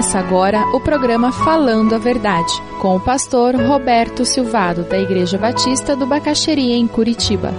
Começa agora o programa Falando a Verdade, com o pastor Roberto Silvado, da Igreja Batista do Bacaxeria, em Curitiba.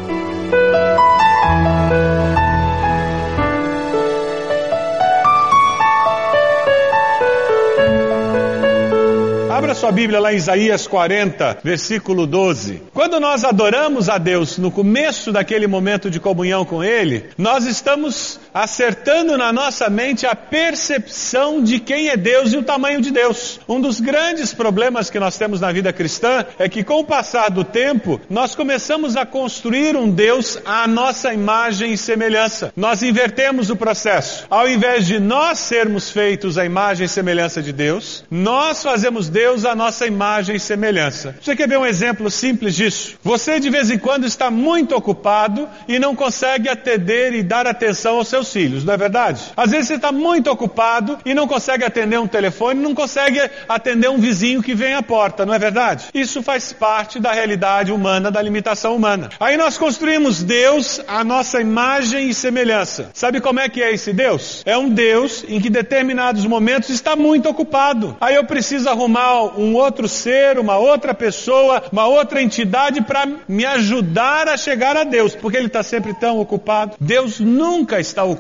Abra sua Bíblia lá em Isaías 40, versículo 12. Quando nós adoramos a Deus no começo daquele momento de comunhão com Ele, nós estamos acertando na nossa mente a percepção de quem é Deus e o tamanho de Deus. Um dos grandes problemas que nós temos na vida cristã é que com o passar do tempo, nós começamos a construir um Deus à nossa imagem e semelhança. Nós invertemos o processo. Ao invés de nós sermos feitos à imagem e semelhança de Deus, nós fazemos Deus a nossa imagem e semelhança. Você quer ver um exemplo simples disso? Você de vez em quando está muito ocupado e não consegue atender e dar atenção aos seus filhos, não é verdade? Às vezes você está muito ocupado e não consegue atender um telefone, não consegue atender um vizinho que vem à porta, não é verdade? Isso faz parte da realidade humana, da limitação humana. Aí nós construímos Deus a nossa imagem e semelhança. Sabe como é que é esse Deus? É um Deus em que determinados momentos está muito ocupado. Aí eu preciso arrumar um outro ser, uma outra pessoa, uma outra entidade para me ajudar a chegar a Deus, porque Ele está sempre tão ocupado. Deus nunca está ocupado,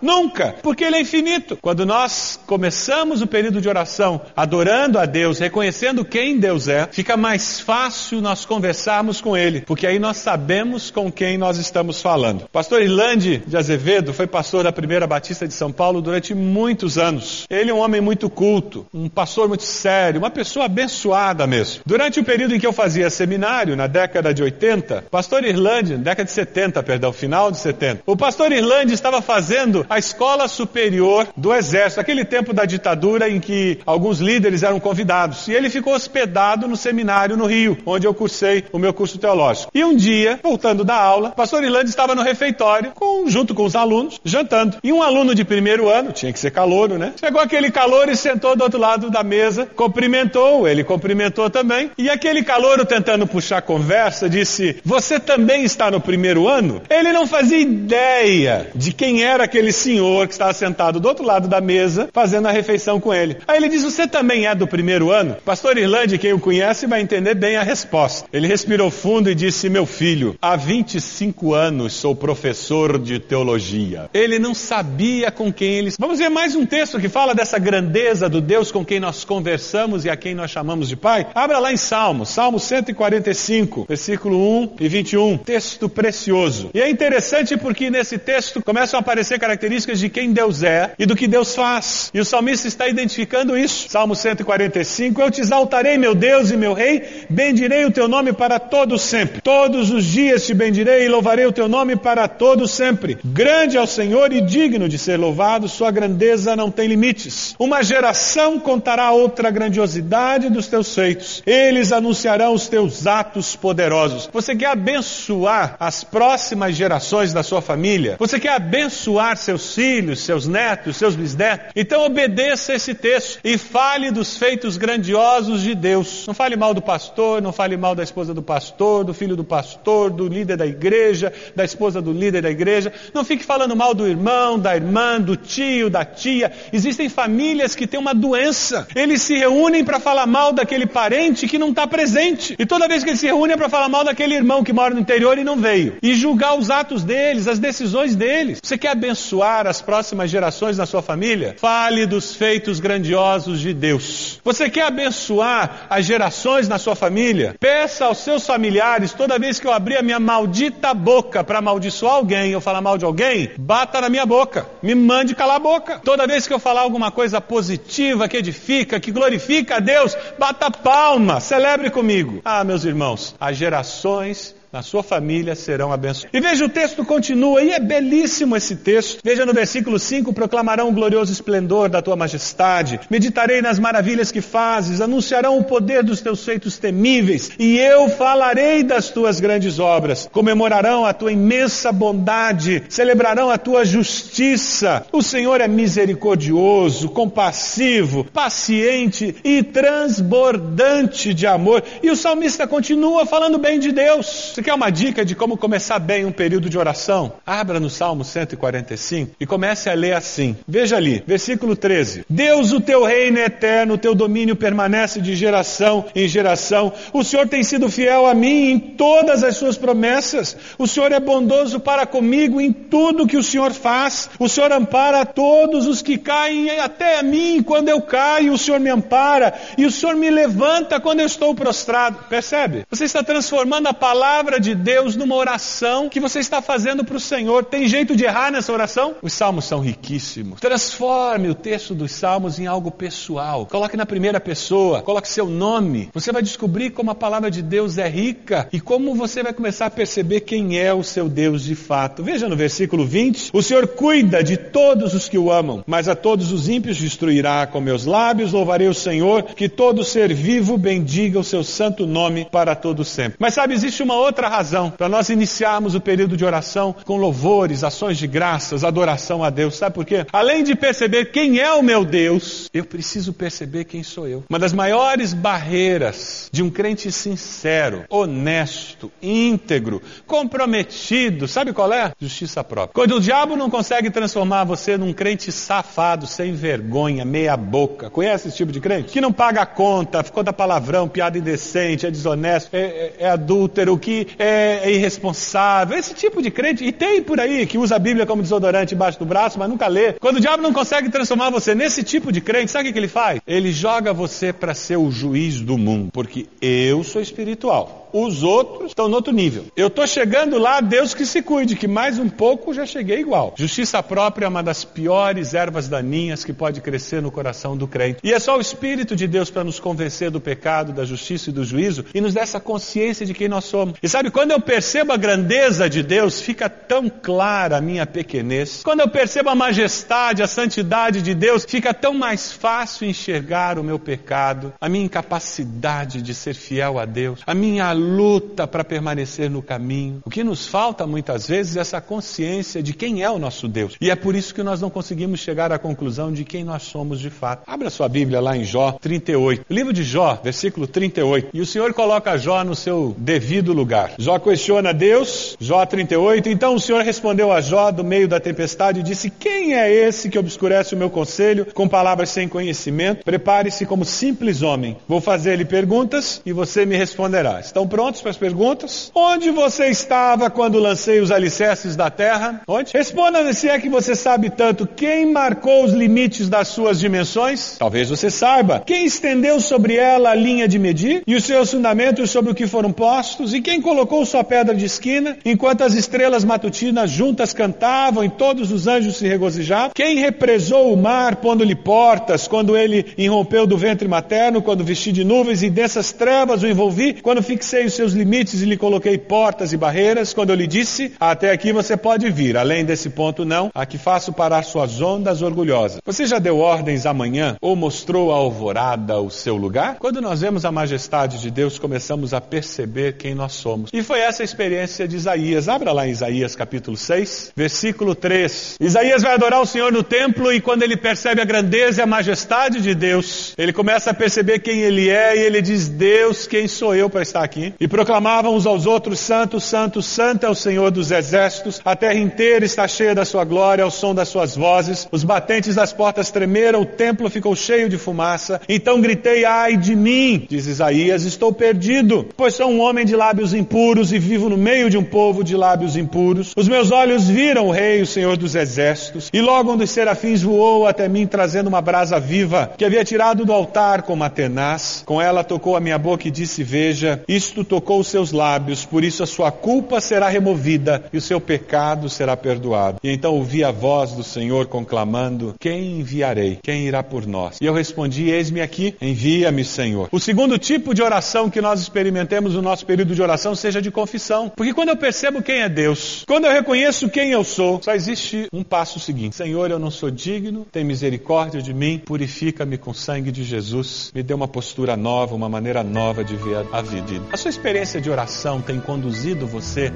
nunca, porque Ele é infinito. Quando nós começamos o período de oração adorando a Deus, reconhecendo quem Deus é, fica mais fácil nós conversarmos com Ele, porque aí nós sabemos com quem nós estamos falando. Pastor Irlande de Azevedo foi pastor da Primeira Batista de São Paulo durante muitos anos. Ele é um homem muito culto, um pastor muito sério, uma pessoa pessoa abençoada mesmo. Durante o período em que eu fazia seminário, na década de 80, pastor Irlande, década de 70, perdão, final de 70, o pastor Irlande estava fazendo a escola superior do exército, aquele tempo da ditadura em que alguns líderes eram convidados. E ele ficou hospedado no seminário no Rio, onde eu cursei o meu curso teológico. E um dia, voltando da aula, o pastor Irlande estava no refeitório, com, junto com os alunos, jantando. E um aluno de primeiro ano, tinha que ser calouro, né? Chegou aquele calor e sentou do outro lado da mesa, cumprimentou ele cumprimentou também. E aquele calouro tentando puxar conversa disse: Você também está no primeiro ano? Ele não fazia ideia de quem era aquele senhor que estava sentado do outro lado da mesa fazendo a refeição com ele. Aí ele diz: Você também é do primeiro ano? Pastor Irlande, quem o conhece, vai entender bem a resposta. Ele respirou fundo e disse: Meu filho, há 25 anos sou professor de teologia. Ele não sabia com quem ele. Vamos ver mais um texto que fala dessa grandeza do Deus com quem nós conversamos e a quem nós chamamos de Pai? Abra lá em Salmos, Salmo 145, versículo 1 e 21, texto precioso. E é interessante porque nesse texto começam a aparecer características de quem Deus é e do que Deus faz. E o salmista está identificando isso. Salmo 145, eu te exaltarei, meu Deus e meu Rei, bendirei o teu nome para todo sempre. Todos os dias te bendirei e louvarei o teu nome para todo sempre. Grande é o Senhor e digno de ser louvado, sua grandeza não tem limites. Uma geração contará outra grandiosidade dos teus feitos. Eles anunciarão os teus atos poderosos. Você quer abençoar as próximas gerações da sua família? Você quer abençoar seus filhos, seus netos, seus bisnetos? Então obedeça esse texto e fale dos feitos grandiosos de Deus. Não fale mal do pastor, não fale mal da esposa do pastor, do filho do pastor, do líder da igreja, da esposa do líder da igreja. Não fique falando mal do irmão, da irmã, do tio, da tia. Existem famílias que têm uma doença. Eles se reúnem para falar mal daquele parente que não está presente. E toda vez que ele se reúne é para falar mal daquele irmão que mora no interior e não veio. E julgar os atos deles, as decisões deles. Você quer abençoar as próximas gerações na sua família? Fale dos feitos grandiosos de Deus. Você quer abençoar as gerações na sua família? Peça aos seus familiares, toda vez que eu abrir a minha maldita boca para amaldiçoar alguém ou falar mal de alguém, bata na minha boca. Me mande calar a boca. Toda vez que eu falar alguma coisa positiva, que edifica, que glorifica a Deus, bata palma, celebre comigo. Ah, meus irmãos, as gerações na sua família serão abençoados. E veja, o texto continua, e é belíssimo esse texto. Veja no versículo 5: proclamarão o glorioso esplendor da tua majestade, meditarei nas maravilhas que fazes, anunciarão o poder dos teus feitos temíveis, e eu falarei das tuas grandes obras, comemorarão a tua imensa bondade, celebrarão a tua justiça. O Senhor é misericordioso, compassivo, paciente e transbordante de amor. E o salmista continua falando bem de Deus. Quer uma dica de como começar bem um período de oração? Abra no Salmo 145 e comece a ler assim. Veja ali, versículo 13. Deus, o teu reino é eterno, o teu domínio permanece de geração em geração. O Senhor tem sido fiel a mim em todas as suas promessas. O Senhor é bondoso para comigo em tudo que o Senhor faz. O Senhor ampara todos os que caem até a mim. Quando eu caio, o Senhor me ampara e o Senhor me levanta quando eu estou prostrado. Percebe? Você está transformando a palavra de Deus numa oração que você está fazendo para o Senhor. Tem jeito de errar nessa oração? Os salmos são riquíssimos. Transforme o texto dos salmos em algo pessoal. Coloque na primeira pessoa, coloque seu nome. Você vai descobrir como a palavra de Deus é rica e como você vai começar a perceber quem é o seu Deus de fato. Veja no versículo 20: O Senhor cuida de todos os que o amam, mas a todos os ímpios destruirá com meus lábios. Louvarei o Senhor, que todo ser vivo bendiga o seu santo nome para todo sempre. Mas sabe, existe uma outra razão para nós iniciarmos o período de oração com louvores, ações de graças, adoração a Deus. Sabe por quê? Além de perceber quem é o meu Deus, eu preciso perceber quem sou eu. Uma das maiores barreiras de um crente sincero, honesto, íntegro, comprometido, sabe qual é? Justiça própria. Quando o diabo não consegue transformar você num crente safado, sem vergonha, meia boca, conhece esse tipo de crente? Que não paga a conta, conta palavrão, piada indecente, é desonesto, é, é, é adúltero, que é, é irresponsável, esse tipo de crente, e tem por aí que usa a Bíblia como desodorante embaixo do braço, mas nunca lê. Quando o diabo não consegue transformar você nesse tipo de crente, sabe o que ele faz? Ele joga você para ser o juiz do mundo, porque eu sou espiritual os outros estão no outro nível. Eu estou chegando lá, Deus que se cuide, que mais um pouco já cheguei igual. Justiça própria é uma das piores ervas daninhas que pode crescer no coração do crente. E é só o Espírito de Deus para nos convencer do pecado, da justiça e do juízo e nos dar essa consciência de quem nós somos. E sabe, quando eu percebo a grandeza de Deus, fica tão clara a minha pequenez. Quando eu percebo a majestade, a santidade de Deus, fica tão mais fácil enxergar o meu pecado, a minha incapacidade de ser fiel a Deus, a minha luta para permanecer no caminho. O que nos falta muitas vezes é essa consciência de quem é o nosso Deus. E é por isso que nós não conseguimos chegar à conclusão de quem nós somos de fato. Abra sua Bíblia lá em Jó 38. O livro de Jó, versículo 38. E o Senhor coloca Jó no seu devido lugar. Jó questiona Deus, Jó 38. Então o Senhor respondeu a Jó do meio da tempestade e disse: Quem é esse que obscurece o meu conselho com palavras sem conhecimento? Prepare-se como simples homem. Vou fazer-lhe perguntas e você me responderá. Estão prontos para as perguntas? Onde você estava quando lancei os alicerces da terra? Onde? Responda se é que você sabe tanto. Quem marcou os limites das suas dimensões? Talvez você saiba. Quem estendeu sobre ela a linha de medir? E os seus fundamentos sobre o que foram postos? E quem colocou sua pedra de esquina? Enquanto as estrelas matutinas juntas cantavam e todos os anjos se regozijavam? Quem represou o mar pondo-lhe portas quando ele irrompeu do ventre materno, quando vesti de nuvens e dessas trevas o envolvi, quando fixei os seus limites e lhe coloquei portas e barreiras, quando eu lhe disse: Até aqui você pode vir, além desse ponto, não, aqui faço parar suas ondas orgulhosas. Você já deu ordens amanhã ou mostrou a alvorada o seu lugar? Quando nós vemos a majestade de Deus, começamos a perceber quem nós somos. E foi essa a experiência de Isaías. Abra lá em Isaías capítulo 6, versículo 3. Isaías vai adorar o Senhor no templo e quando ele percebe a grandeza e a majestade de Deus, ele começa a perceber quem ele é e ele diz: Deus, quem sou eu para estar aqui? E proclamavam uns aos outros: Santo, Santo, Santo é o Senhor dos exércitos. A terra inteira está cheia da sua glória, ao som das suas vozes. Os batentes das portas tremeram, o templo ficou cheio de fumaça. Então gritei: Ai de mim, diz Isaías, estou perdido, pois sou um homem de lábios impuros e vivo no meio de um povo de lábios impuros. Os meus olhos viram o Rei, o Senhor dos exércitos, e logo um dos serafins voou até mim, trazendo uma brasa viva que havia tirado do altar com uma tenaz. Com ela tocou a minha boca e disse: Veja, isto tocou os seus lábios, por isso a sua culpa será removida e o seu pecado será perdoado. E então ouvi a voz do Senhor conclamando: Quem enviarei? Quem irá por nós? E eu respondi: Eis-me aqui, envia-me, Senhor. O segundo tipo de oração que nós experimentemos no nosso período de oração seja de confissão. Porque quando eu percebo quem é Deus, quando eu reconheço quem eu sou, só existe um passo seguinte: Senhor, eu não sou digno, tem misericórdia de mim, purifica-me com o sangue de Jesus, me dê uma postura nova, uma maneira nova de ver a vida. Sua experiência de oração tem conduzido você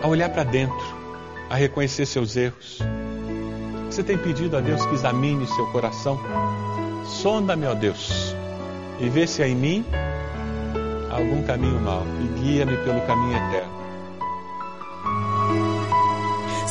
a olhar para dentro, a reconhecer seus erros. Você tem pedido a Deus que examine seu coração? Sonda-me, ó Deus, e vê se há em mim algum caminho mau e guia-me pelo caminho eterno.